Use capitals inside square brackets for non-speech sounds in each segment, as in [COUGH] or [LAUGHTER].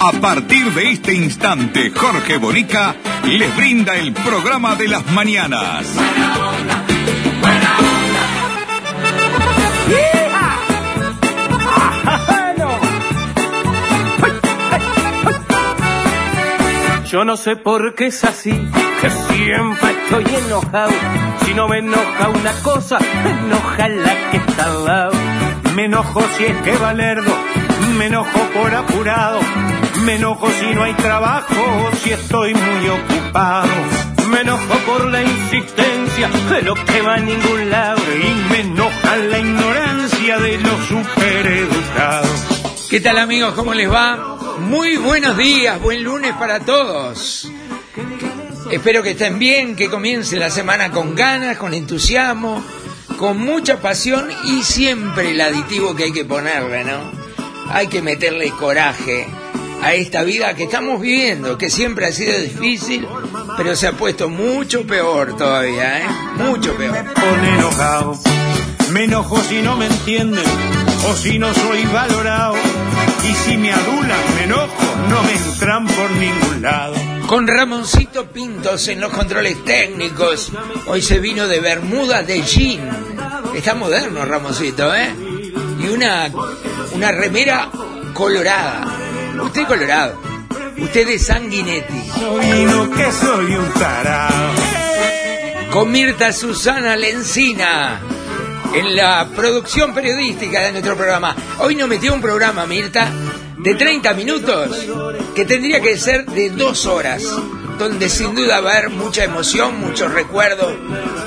A partir de este instante, Jorge Bonica les brinda el programa de las mañanas. Buena onda, buena onda. Yo no sé por qué es así, que siempre estoy enojado. Si no me enoja una cosa, me enoja la que está al lado. Me enojo si es que valerdo, me enojo por apurado. Me enojo si no hay trabajo, si estoy muy ocupado. Me enojo por la insistencia de lo que va a ningún lado. Y me enoja la ignorancia de los supereducados. ¿Qué tal amigos? ¿Cómo les va? Muy buenos días, buen lunes para todos. Espero que estén bien, que comience la semana con ganas, con entusiasmo, con mucha pasión y siempre el aditivo que hay que ponerle, ¿no? Hay que meterle coraje a esta vida que estamos viviendo, que siempre ha sido difícil, pero se ha puesto mucho peor todavía, ¿eh? Mucho peor. pone enojado. Me enojo si no me entienden o si no soy valorado. Y si me adulan, me enojo, no me entran por ningún lado. Con Ramoncito Pintos en los controles técnicos. Hoy se vino de Bermuda de jean. Está moderno Ramoncito, ¿eh? Y una, una remera colorada. Usted colorado. Usted de Sanguinetti. Que soy un tarado. Con Mirta Susana Lencina. En la producción periodística de nuestro programa. Hoy nos metió un programa, Mirta, de 30 minutos, que tendría que ser de dos horas, donde sin duda va a haber mucha emoción, mucho recuerdo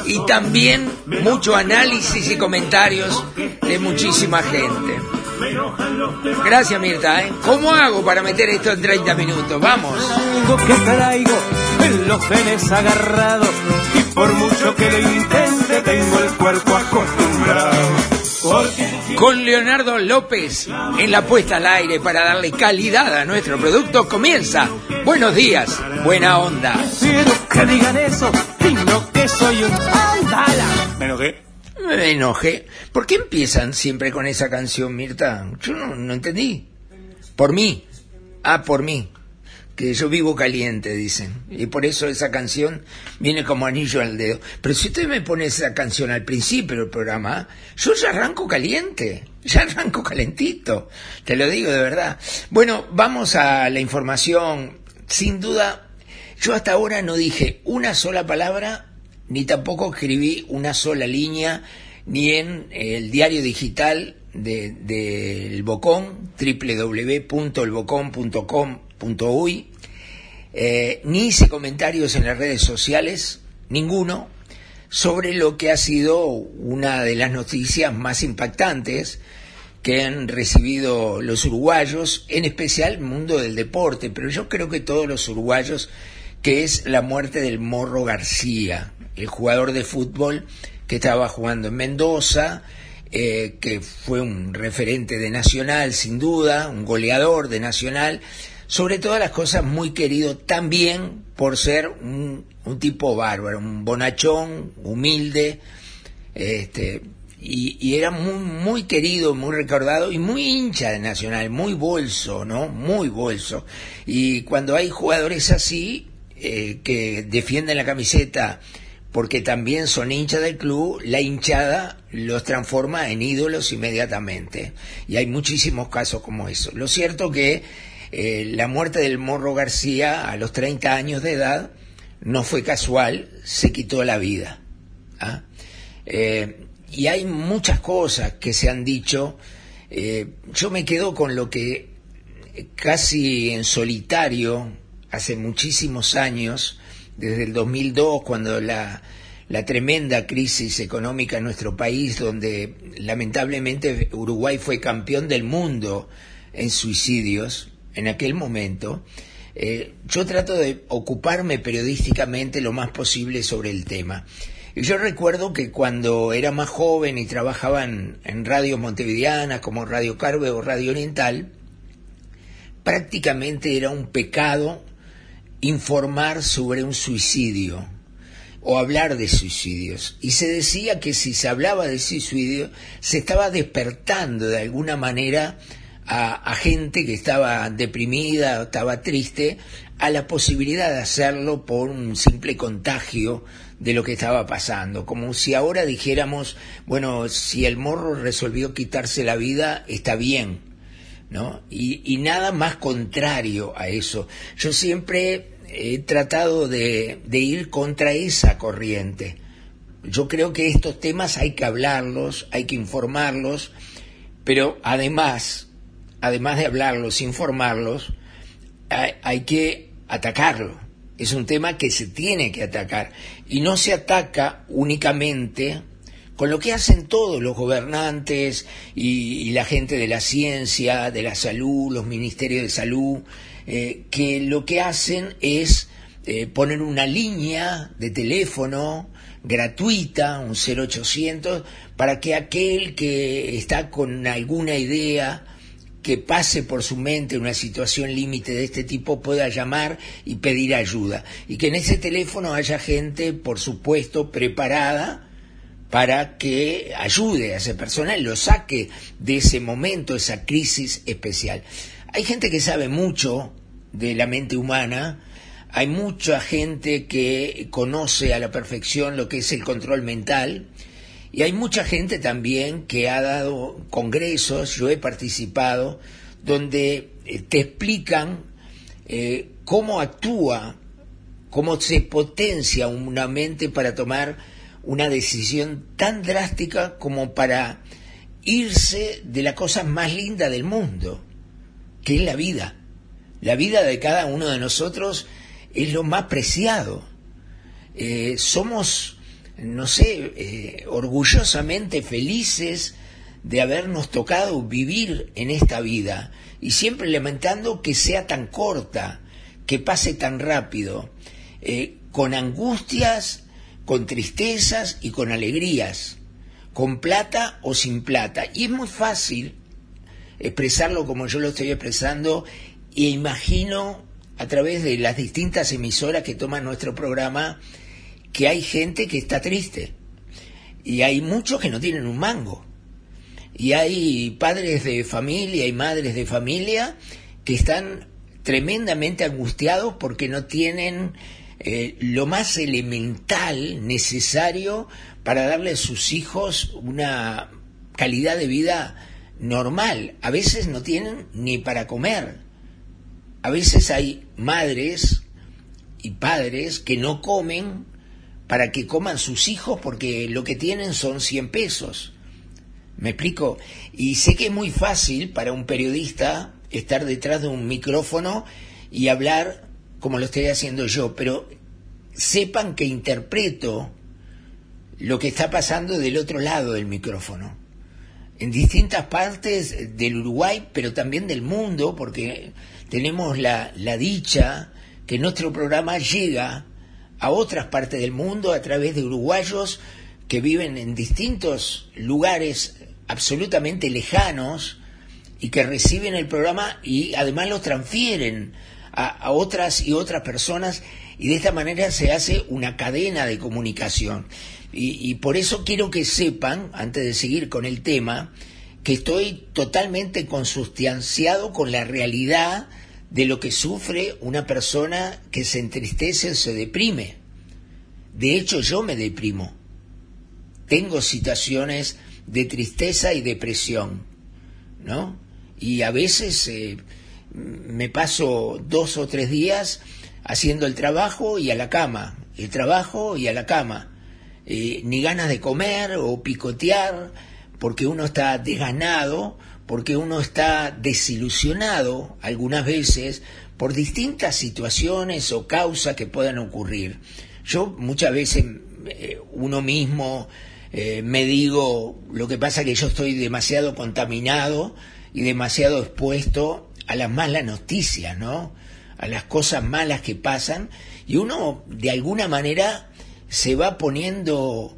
y también mucho análisis y comentarios de muchísima gente. Gracias, Mirta. ¿eh? ¿Cómo hago para meter esto en 30 minutos? Vamos. Algo que traigo en los genes agarrados. Y por mucho que lo intente, tengo el cuerpo acostumbrado. Con Leonardo López en la puesta al aire para darle calidad a nuestro producto comienza. Buenos días, buena onda. quiero que digan eso, y no que soy un andala. Me enojé. Me enojé. ¿Por qué empiezan siempre con esa canción, Mirta? Yo no, no entendí. Por mí. Ah, por mí. Que yo vivo caliente, dicen. Y por eso esa canción viene como anillo al dedo. Pero si usted me pone esa canción al principio del programa, yo ya arranco caliente. [LAUGHS] Ya arranco calentito. Te lo digo de verdad. Bueno, vamos a la información. Sin duda, yo hasta ahora no dije una sola palabra ni tampoco escribí una sola línea, ni en el diario digital del de, del Bocón, www.elbocón.com.uy, eh, ni hice comentarios en las redes sociales, ninguno, sobre lo que ha sido una de las noticias más impactantes que han recibido los uruguayos, en especial el mundo del deporte, pero yo creo que todos los uruguayos, que es la muerte del Morro García, el jugador de fútbol que estaba jugando en Mendoza, eh, que fue un referente de Nacional, sin duda, un goleador de Nacional, sobre todas las cosas muy querido también por ser un, tipo bárbaro, un bonachón, humilde, este, y, era muy querido, muy recordado y muy hincha de Nacional, muy bolso, ¿no? Muy bolso. Y cuando hay jugadores así, eh, que defienden la camiseta, porque también son hinchas del club, la hinchada los transforma en ídolos inmediatamente. Y hay muchísimos casos como eso. Lo cierto que eh, la muerte del Morro García a los 30 años de edad no fue casual, se quitó la vida. ¿ah? Eh, y hay muchas cosas que se han dicho. Yo me quedo con lo que casi en solitario, hace muchísimos años, desde el 2002, cuando la, la tremenda crisis económica en nuestro país, donde lamentablemente Uruguay fue campeón del mundo en suicidios en aquel momento, eh, yo trato de ocuparme periodísticamente lo más posible sobre el tema. Y yo recuerdo que cuando era más joven y trabajaba en, en radios montevideanas como Radio Carve o Radio Oriental, prácticamente era un pecado informar sobre un suicidio o hablar de suicidios. Y se decía que si se hablaba de suicidio, se estaba despertando de alguna manera a, gente que estaba deprimida, estaba triste, a la posibilidad de hacerlo por un simple contagio de lo que estaba pasando, como si ahora dijéramos, bueno, si el morro resolvió quitarse la vida, está bien, ¿no? Y, nada más contrario a eso. Yo siempre he tratado de, de ir contra esa corriente. Yo creo que estos temas hay que hablarlos, hay que informarlos, pero además, además de hablarlos, informarlos, hay, hay que atacarlo. Es un tema que se tiene que atacar. Y no se ataca únicamente con lo que hacen todos los gobernantes y, la gente de la ciencia, de la salud, los ministerios de salud, eh, que lo que hacen es eh, poner una línea de teléfono gratuita, un 0800, para que aquel que está con alguna idea que pase por su mente una situación límite de este tipo pueda llamar y pedir ayuda. Y que en ese teléfono haya gente, por supuesto, preparada para que ayude a esa persona y lo saque de ese momento, esa crisis especial. Hay gente que sabe mucho de la mente humana, hay mucha gente que conoce a la perfección lo que es el control mental, y hay mucha gente también que ha dado congresos, yo he participado, donde eh, te explican eh, cómo actúa, cómo se potencia una mente para tomar una decisión tan drástica como para irse de la cosa más linda del mundo, que es la vida. La vida de cada uno de nosotros es lo más preciado. Eh, somos, no sé, eh, orgullosamente felices de habernos tocado vivir en esta vida y siempre lamentando que sea tan corta, que pase tan rápido, eh, con angustias, con tristezas y con alegrías, con plata o sin plata. Y es muy fácil expresarlo como yo lo estoy expresando y imagino a través de las distintas emisoras que toman nuestro programa que hay gente que está triste y hay muchos que no tienen un mango y hay padres de familia y madres de familia que están tremendamente angustiados porque no tienen eh, lo más elemental necesario para darle a sus hijos una calidad de vida normal. A veces no tienen ni para comer. A veces hay madres y padres que no comen para que coman sus hijos porque lo que tienen son 100 pesos. ¿Me explico? Y sé que es muy fácil para un periodista estar detrás de un micrófono y hablar como lo estoy haciendo yo, pero sepan que interpreto lo que está pasando del otro lado del micrófono, en distintas partes del Uruguay, pero también del mundo, porque tenemos la, la dicha que nuestro programa llega a otras partes del mundo a través de uruguayos que viven en distintos lugares absolutamente lejanos y que reciben el programa y además lo transfieren a, otras y otras personas y de esta manera se hace una cadena de comunicación. Y, y por eso quiero que sepan, antes de seguir con el tema, que estoy totalmente consustanciado con la realidad de lo que sufre una persona que se entristece o se deprime. De hecho, yo me deprimo. Tengo situaciones de tristeza y depresión, ¿no? Y a veces eh, me paso dos o tres días haciendo el trabajo y a la cama, el trabajo y a la cama. Eh, ni ganas de comer o picotear, porque uno está desganado, porque uno está desilusionado algunas veces por distintas situaciones o causas que puedan ocurrir. Yo muchas veces eh, uno mismo eh, me digo, lo que pasa que yo estoy demasiado contaminado y demasiado expuesto a las malas noticias, ¿no? A las cosas malas que pasan y uno de alguna manera se va poniendo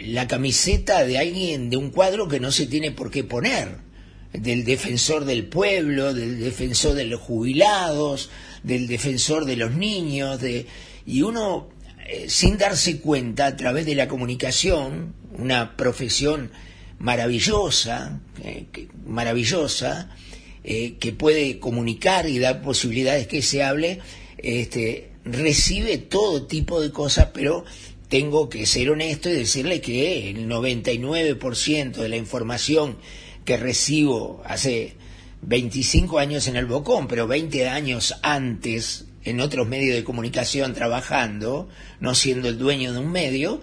la camiseta de alguien de un cuadro que no se tiene por qué poner, del defensor del pueblo, del defensor de los jubilados, del defensor de los niños, de, y uno, eh, sin darse cuenta, a través de la comunicación, una profesión maravillosa, eh, maravillosa, eh, que puede comunicar y dar posibilidades que se hable, este, recibe todo tipo de cosas, pero tengo que ser honesto y decirle que el 99% de la información que recibo hace 25 años en el Bocón, pero 20 años antes en otros medios de comunicación trabajando, no siendo el dueño de un medio,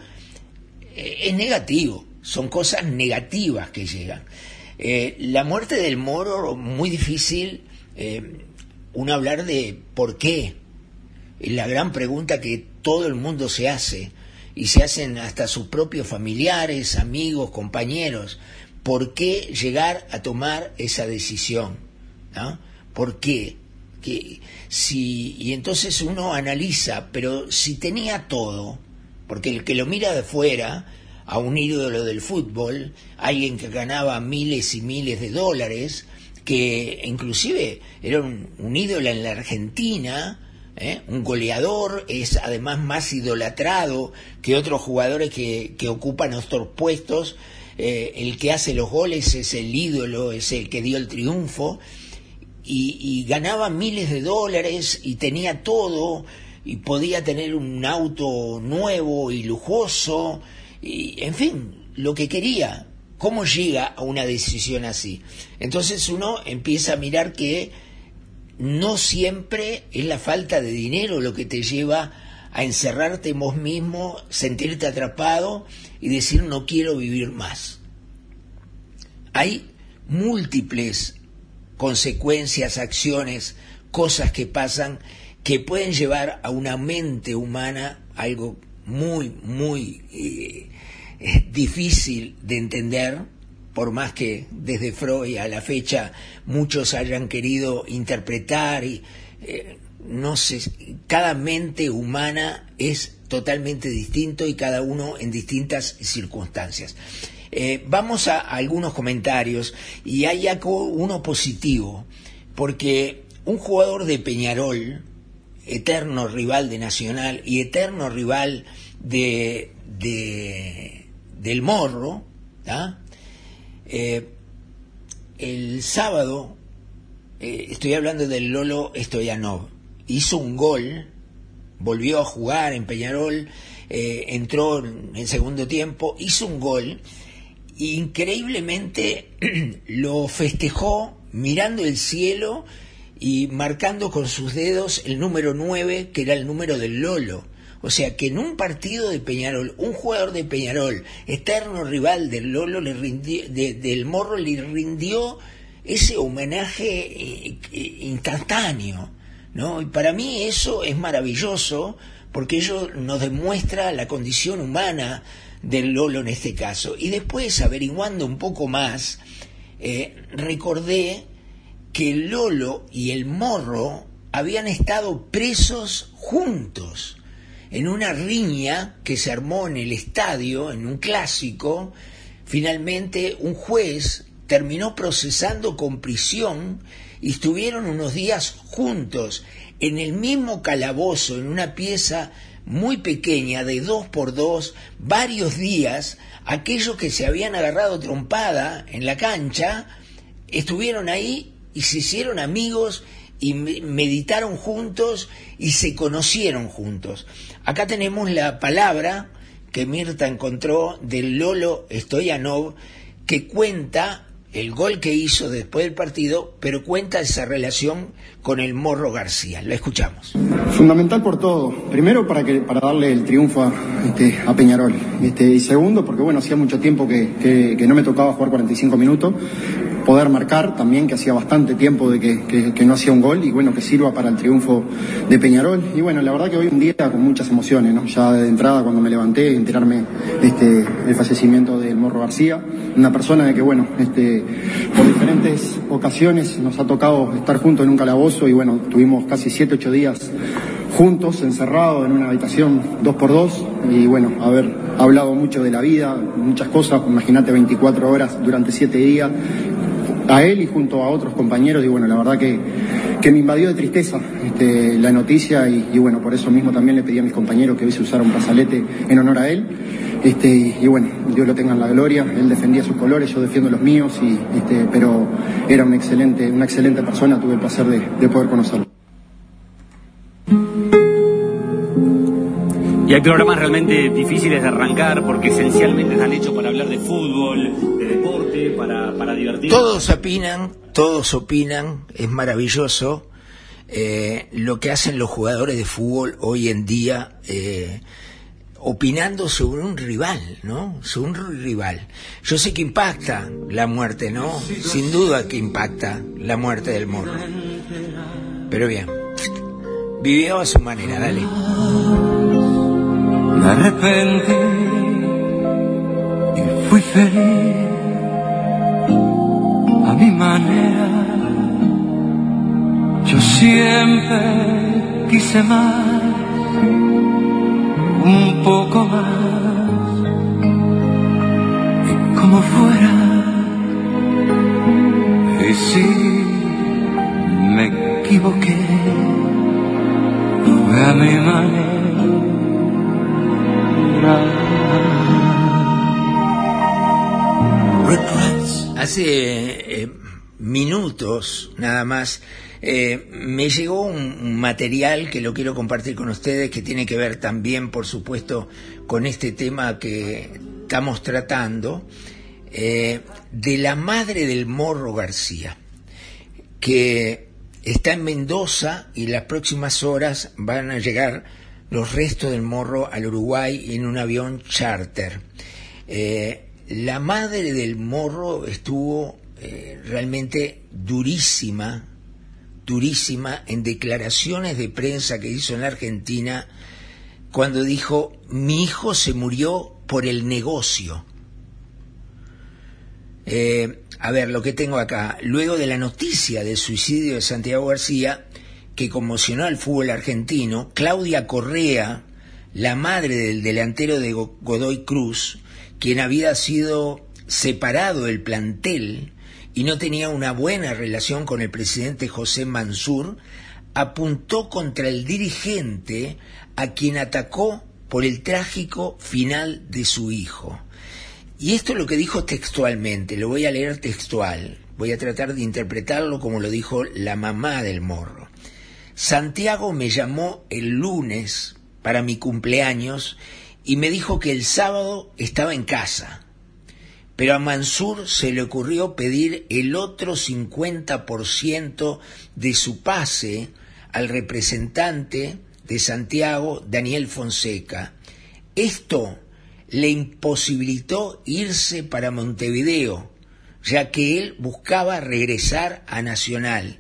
eh, es negativo, son cosas negativas que llegan. Eh, la muerte del Moro, muy difícil eh, uno hablar de por qué, la gran pregunta que todo el mundo se hace, y se hacen hasta sus propios familiares, amigos, compañeros, ¿por qué llegar a tomar esa decisión? ¿no? ¿Por qué? Que si, y entonces uno analiza, pero si tenía todo, porque el que lo mira de fuera, a un ídolo del fútbol, alguien que ganaba miles y miles de dólares, que inclusive era un, ídolo en la Argentina, ¿eh? un goleador, es además más idolatrado que otros jugadores que, que ocupan otros puestos, eh, el que hace los goles es el ídolo, es el que dio el triunfo, y ganaba miles de dólares y tenía todo, y podía tener un auto nuevo y lujoso, y en fin, lo que quería. ¿Cómo llega a una decisión así? Entonces uno empieza a mirar que no siempre es la falta de dinero lo que te lleva a encerrarte en vos mismo, sentirte atrapado y decir no quiero vivir más. Hay múltiples consecuencias, acciones, cosas que pasan que pueden llevar a una mente humana algo muy, muy eh, eh, difícil de entender, por más que desde Freud a la fecha muchos hayan querido interpretar y eh, no sé, cada mente humana es totalmente distinto y cada uno en distintas circunstancias. Eh, vamos a, a algunos comentarios y hay algo, uno positivo, porque un jugador de Peñarol, eterno rival de Nacional y eterno rival de, de del Morro. Eh, el sábado, eh, estoy hablando del Lolo Stoyanov, hizo un gol, volvió a jugar en Peñarol, eh, entró en segundo tiempo, hizo un gol, increíblemente [CLEARS THROAT] lo festejó mirando el cielo y marcando con sus dedos el número 9, que era el número del Lolo. O sea que en un partido de Peñarol, un jugador de Peñarol, eterno rival del Lolo, le rindió, de, del Morro, le rindió ese homenaje eh, eh, instantáneo. ¿no? Y para mí eso es maravilloso porque ello nos demuestra la condición humana del Lolo en este caso. Y después, averiguando un poco más, eh, recordé que el Lolo y el Morro habían estado presos juntos en una riña que se armó en el estadio, en un clásico, finalmente un juez terminó procesando con prisión y estuvieron unos días juntos en el mismo calabozo, en una pieza muy pequeña de dos por dos, varios días, aquellos que se habían agarrado trompada en la cancha, estuvieron ahí y se hicieron amigos y meditaron juntos y se conocieron juntos. Acá tenemos la palabra que Mirta encontró del Lolo Stoyanov que cuenta el gol que hizo después del partido, pero cuenta esa relación con el Morro García. La escuchamos. Fundamental por todo. Primero para que para darle el triunfo a, este, Peñarol. Este, y segundo porque bueno, hacía mucho tiempo que, que, no me tocaba jugar 45 minutos. Poder marcar también, que hacía bastante tiempo de que, que, no hacía un gol y bueno, que sirva para el triunfo de Peñarol. Y bueno, la verdad que hoy un día con muchas emociones, ¿no? Ya de entrada cuando me levanté, enterarme este, el fallecimiento del Morro García, una persona de que bueno, este, por diferentes ocasiones nos ha tocado estar juntos en un calabozo y bueno, tuvimos casi 7, 8 días juntos, encerrados en una habitación dos por dos y bueno, haber hablado mucho de la vida, muchas cosas, imagínate 24 horas durante siete días, a él y junto a otros compañeros y bueno, la verdad que, que me invadió de tristeza este, la noticia y, bueno, por eso mismo también le pedí a mis compañeros que hoy se un brazalete en honor a él este, y, y, bueno, Dios lo tenga en la gloria, él defendía sus colores, yo defiendo los míos, y, este, pero era un excelente, una excelente persona, tuve el placer de, de poder conocerlo. Y hay programas realmente difíciles de arrancar porque esencialmente están hechos para hablar de fútbol, de deporte, para, para divertir. Todos opinan, todos opinan, es maravilloso eh, lo que hacen los jugadores de fútbol hoy en día. Eh, opinando sobre un rival, ¿no? Sobre un rival. Yo sé que impacta la muerte, ¿no? Sin duda que impacta la muerte del morro. Pero bien, vivió a su manera, dale. Me arrepentí y fui feliz a mi manera. Yo siempre quise más un poco más como fuera. Y si me equivoqué a mi manera. Hace eh, minutos nada más eh, me llegó un, material que lo quiero compartir con ustedes que tiene que ver también, por supuesto, con este tema que estamos tratando, eh, de la madre del Morro García, que está en Mendoza y las próximas horas van a llegar los restos del Morro al Uruguay en un avión charter. Eh, la madre del Morro estuvo realmente durísima durísima en declaraciones de prensa que hizo en la Argentina cuando dijo, mi hijo se murió por el negocio. Eh, a ver, lo que tengo acá, luego de la noticia del suicidio de Santiago García, que conmocionó al fútbol argentino, Claudia Correa, la madre del delantero de Godoy Cruz, quien había sido separado del plantel y no tenía una buena relación con el presidente José Mansur, apuntó contra el dirigente a quien atacó por el trágico final de su hijo. Y esto es lo que dijo textualmente, lo voy a leer textual, voy a tratar de interpretarlo como lo dijo la mamá del morro. Santiago me llamó el lunes para mi cumpleaños y me dijo que el sábado estaba en casa pero a Mansur se le ocurrió pedir el otro 50% de su pase al representante de Santiago, Daniel Fonseca. Esto le imposibilitó irse para Montevideo, ya que él buscaba regresar a Nacional.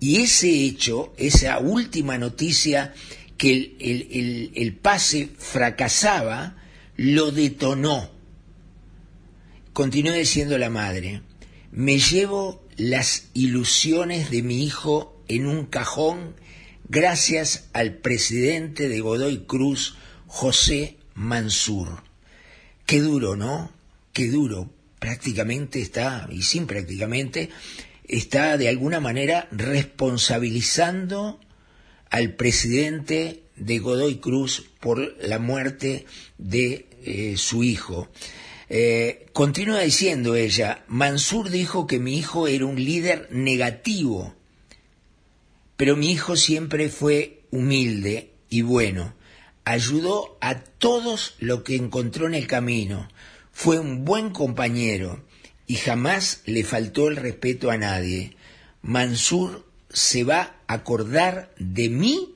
Y ese hecho, esa última noticia que el, el, el, el pase fracasaba, lo detonó Continuó diciendo la madre, me llevo las ilusiones de mi hijo en un cajón gracias al presidente de Godoy Cruz, José Mansur. Qué duro, ¿no? Qué duro. Prácticamente está, y sin prácticamente, está de alguna manera responsabilizando al presidente de Godoy Cruz por la muerte de eh, su hijo. Eh, continúa diciendo ella, Mansur dijo que mi hijo era un líder negativo, pero mi hijo siempre fue humilde y bueno. Ayudó a todos lo que encontró en el camino. Fue un buen compañero y jamás le faltó el respeto a nadie. Mansur se va a acordar de mí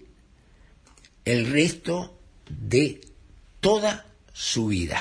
el resto de toda su vida.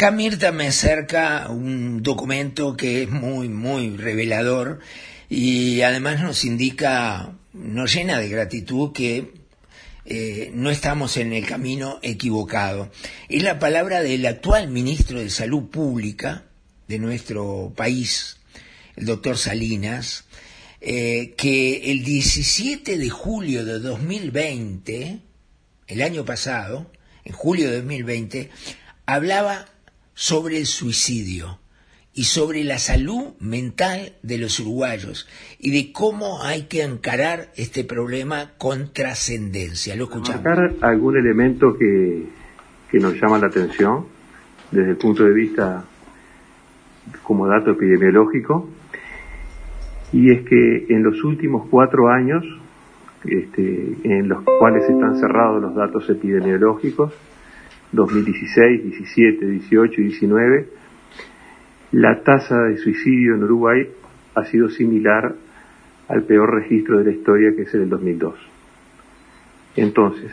Acá Mirta me acerca un documento que es muy, muy revelador y además nos indica, nos llena de gratitud que eh, no estamos en el camino equivocado. Es la palabra del actual ministro de Salud Pública de nuestro país, el doctor Salinas, eh, que el 17 de julio de 2020, el año pasado, en julio de 2020, hablaba sobre el suicidio y sobre la salud mental de los uruguayos y de cómo hay que encarar este problema con trascendencia. Lo escuchamos. Marcar algún elemento que, que nos llama la atención desde el punto de vista como dato epidemiológico y es que en los últimos cuatro años este, en los cuales están cerrados los datos epidemiológicos 2016, 17, 18 y 19, la tasa de suicidio en Uruguay ha sido similar al peor registro de la historia que es el del 2002. Entonces,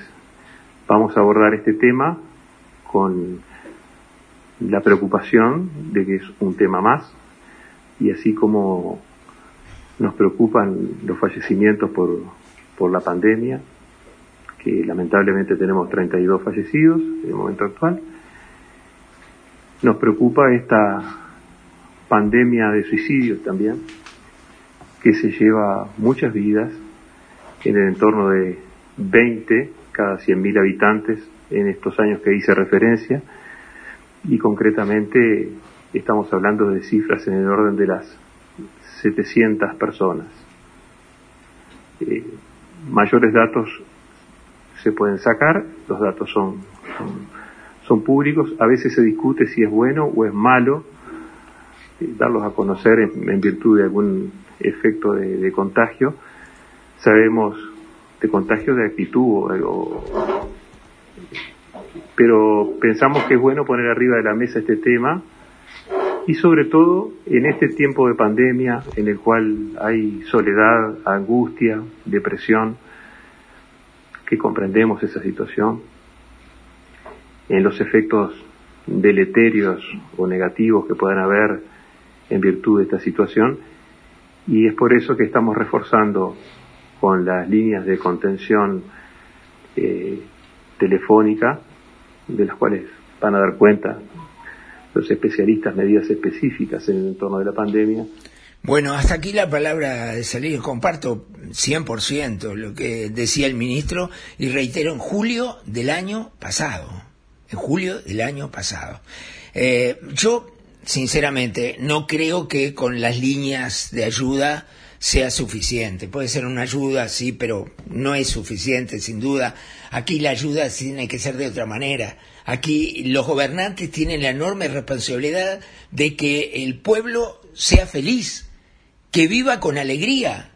vamos a abordar este tema con la preocupación de que es un tema más y así como nos preocupan los fallecimientos por, por la pandemia, que lamentablemente tenemos 32 fallecidos en el momento actual. Nos preocupa esta pandemia de suicidios también, que se lleva muchas vidas en el entorno de 20 cada 100.000 habitantes en estos años que hice referencia y concretamente estamos hablando de cifras en el orden de las 700 personas. Eh, mayores datos se pueden sacar, los datos son, son, públicos, a veces se discute si es bueno o es malo eh, darlos a conocer en, virtud de algún efecto de, de, contagio. Sabemos de contagio de actitud, o, o, pero pensamos que es bueno poner arriba de la mesa este tema y sobre todo en este tiempo de pandemia en el cual hay soledad, angustia, depresión, que comprendemos esa situación, en los efectos deleterios o negativos que puedan haber en virtud de esta situación, y es por eso que estamos reforzando con las líneas de contención eh, telefónica, de las cuales van a dar cuenta los especialistas medidas específicas en el entorno de la pandemia, bueno, hasta aquí la palabra de salir. Comparto 100% lo que decía el ministro y reitero en julio del año pasado. En julio del año pasado. Eh, yo, sinceramente, no creo que con las líneas de ayuda sea suficiente. Puede ser una ayuda, sí, pero no es suficiente, sin duda. Aquí la ayuda tiene que ser de otra manera. Aquí los gobernantes tienen la enorme responsabilidad de que el pueblo sea feliz, que viva con alegría,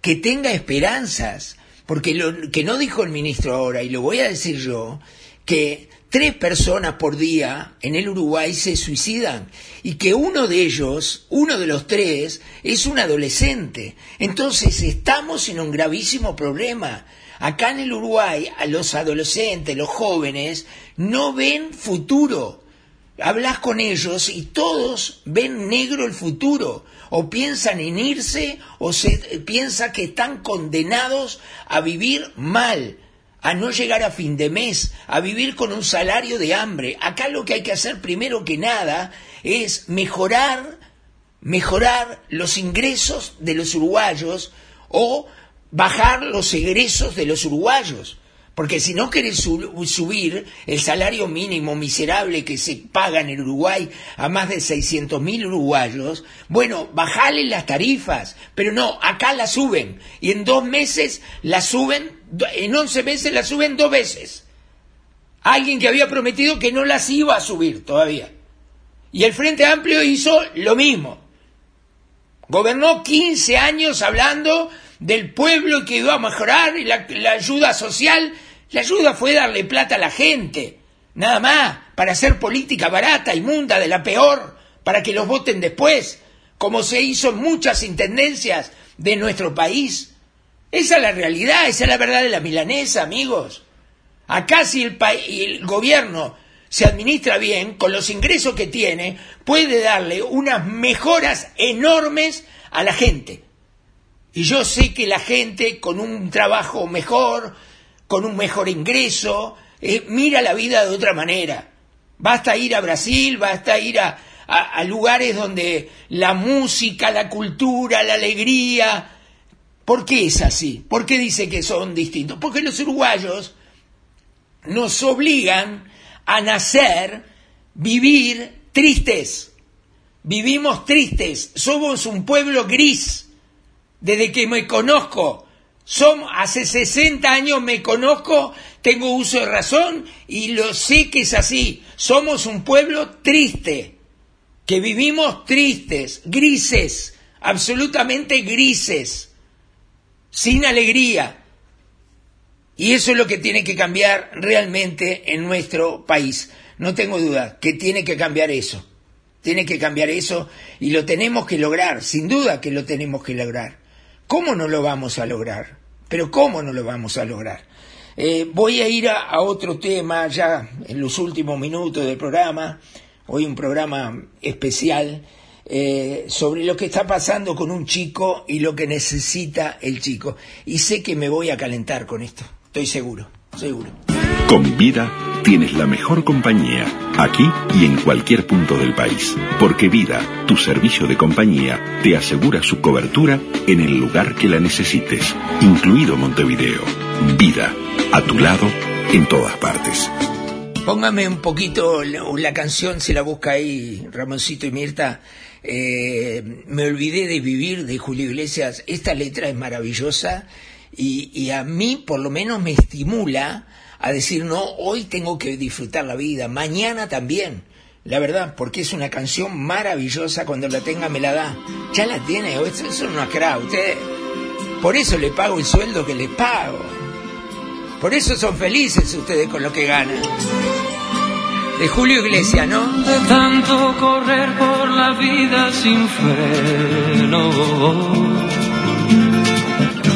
que tenga esperanzas, porque lo que no dijo el ministro ahora, y lo voy a decir yo, que tres personas por día en el Uruguay se suicidan y que uno de ellos, uno de los tres, es un adolescente. Entonces estamos en un gravísimo problema. Acá en el Uruguay, a los adolescentes, los jóvenes, no ven futuro. Hablas con ellos y todos ven negro el futuro o piensan en irse o se piensa que están condenados a vivir mal, a no llegar a fin de mes, a vivir con un salario de hambre. Acá lo que hay que hacer primero que nada es mejorar mejorar los ingresos de los uruguayos o bajar los egresos de los uruguayos. Porque si no querés subir el salario mínimo miserable que se paga en el Uruguay a más de 600 mil uruguayos, bueno, bajale las tarifas, pero no, acá la suben. Y en dos meses la suben, en 11 meses la suben dos veces. Alguien que había prometido que no las iba a subir todavía. Y el Frente Amplio hizo lo mismo. Gobernó 15 años hablando del pueblo que iba a mejorar y la, la ayuda social. La ayuda fue darle plata a la gente, nada más, para hacer política barata, inmunda, de la peor, para que los voten después, como se hizo en muchas intendencias de nuestro país. Esa es la realidad, esa es la verdad de la milanesa, amigos. Acá si el, el gobierno se administra bien, con los ingresos que tiene, puede darle unas mejoras enormes a la gente. Y yo sé que la gente con un trabajo mejor, con un mejor ingreso, eh, mira la vida de otra manera. Basta ir a Brasil, basta ir a, a- a lugares donde la música, la cultura, la alegría... ¿Por qué es así? ¿Por qué dice que son distintos? Porque los uruguayos nos obligan a nacer, vivir tristes. Vivimos tristes, somos un pueblo gris. Desde que me conozco, Som- hace 60 años me conozco, tengo uso de razón y lo sé que es así. Somos un pueblo triste, que vivimos tristes, grises, absolutamente grises, sin alegría. Y eso es lo que tiene que cambiar realmente en nuestro país. No tengo duda que tiene que cambiar eso. Tiene que cambiar eso y lo tenemos que lograr, sin duda que lo tenemos que lograr. ¿Cómo no lo vamos a lograr? Pero ¿cómo no lo vamos a lograr? Eh, voy a ir a, otro tema ya en los últimos minutos del programa. Hoy un programa especial eh, sobre lo que está pasando con un chico y lo que necesita el chico. Y sé que me voy a calentar con esto. Estoy seguro, seguro. Con Vida tienes la mejor compañía, aquí y en cualquier punto del país. Porque Vida, tu servicio de compañía, te asegura su cobertura en el lugar que la necesites, incluido Montevideo. Vida, a tu lado, en todas partes. Póngame un poquito la, canción, si la busca ahí Ramoncito y Mirta. Eh, me olvidé de vivir de Julio Iglesias. Esta letra es maravillosa y, y a mí por lo menos me estimula a decir, no, hoy tengo que disfrutar la vida, mañana también. La verdad, porque es una canción maravillosa, cuando la tenga me la da. Ya la tiene, eso, es cra, usted. Por eso le pago el sueldo que le pago. Por eso son felices ustedes con lo que ganan. De Julio Iglesias, ¿no? De tanto correr por la vida sin freno.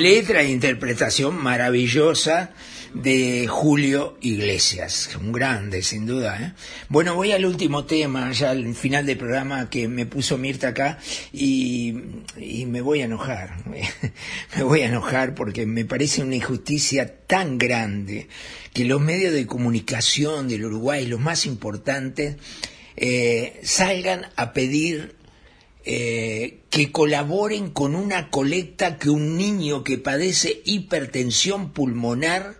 Letra e interpretación maravillosa de Julio Iglesias, un grande sin duda. ¿eh? Bueno, voy al último tema, ya al final del programa que me puso Mirta acá y, me voy a enojar, [LAUGHS] me voy a enojar porque me parece una injusticia tan grande que los medios de comunicación del Uruguay, los más importantes, eh, salgan a pedir eh, que colaboren con una colecta que un niño que padece hipertensión pulmonar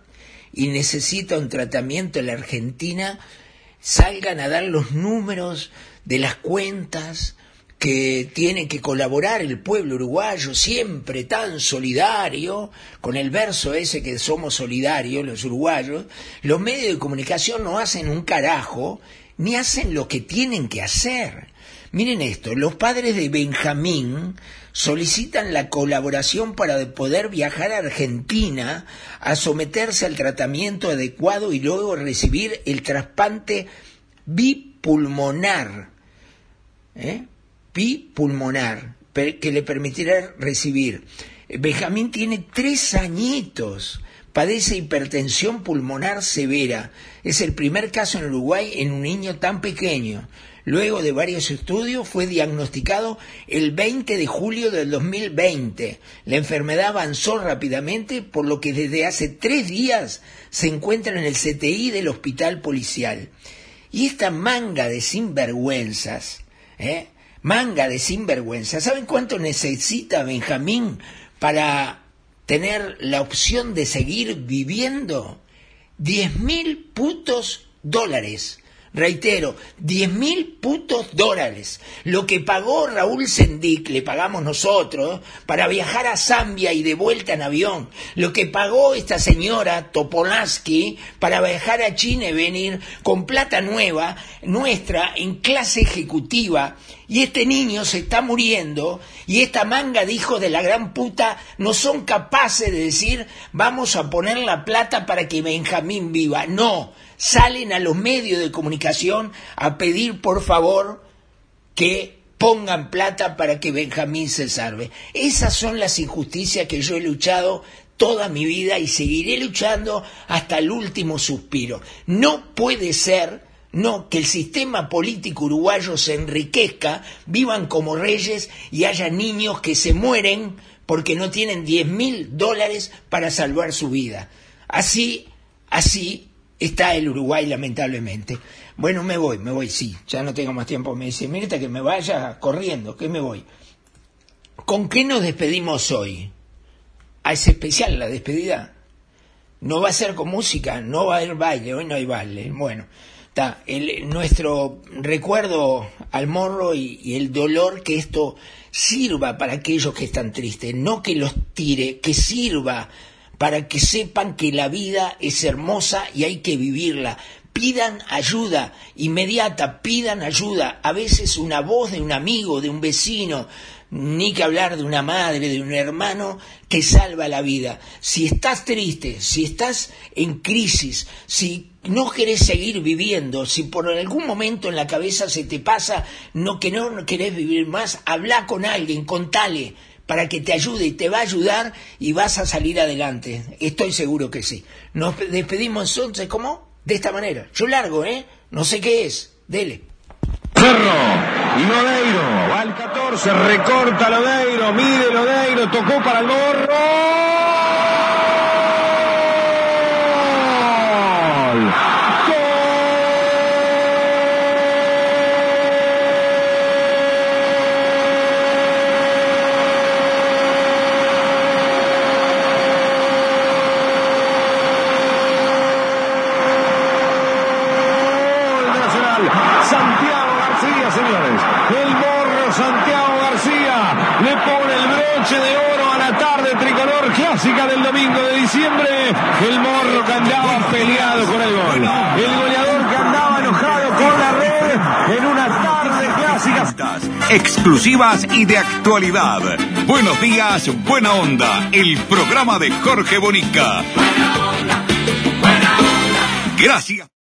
y necesita un tratamiento en la Argentina, salgan a dar los números de las cuentas que tiene que colaborar el pueblo uruguayo, siempre tan solidario, con el verso ese que somos solidarios los uruguayos, los medios de comunicación no hacen un carajo, ni hacen lo que tienen que hacer. Miren esto, los padres de Benjamín solicitan la colaboración para poder viajar a Argentina a someterse al tratamiento adecuado y luego recibir el trasplante bipulmonar. ¿eh? Bipulmonar, que le permitirá recibir. Benjamín tiene tres añitos padece hipertensión pulmonar severa. Es el primer caso en Uruguay en un niño tan pequeño. Luego de varios estudios fue diagnosticado el 20 de julio del 2020. La enfermedad avanzó rápidamente, por lo que desde hace tres días se encuentra en el CTI del hospital policial. Y esta manga de sinvergüenzas, ¿eh? manga de sinvergüenzas, ¿saben cuánto necesita Benjamín para tener la opción de seguir viviendo? Diez mil putos dólares. Reitero, diez mil putos dólares. Lo que pagó Raúl Sendic, le pagamos nosotros, para viajar a Zambia y de vuelta en avión. Lo que pagó esta señora Topolansky para viajar a China y venir con plata nueva, nuestra, en clase ejecutiva. Y este niño se está muriendo y esta manga de hijos de la gran puta no son capaces de decir vamos a poner la plata para que Benjamín viva. No salen a los medios de comunicación a pedir por favor que pongan plata para que Benjamín se salve. Esas son las injusticias que yo he luchado toda mi vida y seguiré luchando hasta el último suspiro. No puede ser no, que el sistema político uruguayo se enriquezca, vivan como reyes y haya niños que se mueren porque no tienen diez mil dólares para salvar su vida. Así, así está el Uruguay, lamentablemente. Bueno, me voy, me voy, sí, ya no tengo más tiempo. Me dice, Mirta, que me vaya corriendo, que me voy. ¿Con qué nos despedimos hoy? Ah, es especial la despedida. No va a ser con música, no va a haber baile, hoy no hay baile. Bueno, está, nuestro recuerdo al morro y el dolor que esto sirva para aquellos que están tristes, no que los tire, que sirva para que sepan que la vida es hermosa y hay que vivirla. Pidan ayuda inmediata, pidan ayuda. A veces una voz de un amigo, de un vecino, ni que hablar de una madre, de un hermano, que salva la vida. Si estás triste, si estás en crisis, si no querés seguir viviendo, si por algún momento en la cabeza se te pasa no que no querés vivir más, habla con alguien, contale para que te ayude y te va a ayudar y vas a salir adelante. Estoy seguro que sí. Nos despedimos entonces, ¿cómo? De esta manera. Yo largo, ¿eh? No sé qué es. Dele. Cerro y Lodeiro, va al 14, recorta Lodeiro, mide Lodeiro, tocó para el gorro. Santiago García, señores. El morro Santiago García le pone el broche de oro a la tarde tricolor clásica del domingo de diciembre. El morro que andaba peleado con el gol. El goleador que andaba enojado con la red en una tarde clásica. Exclusivas y de actualidad. Buenos días, buena onda. El programa de Jorge Bonica. Gracias.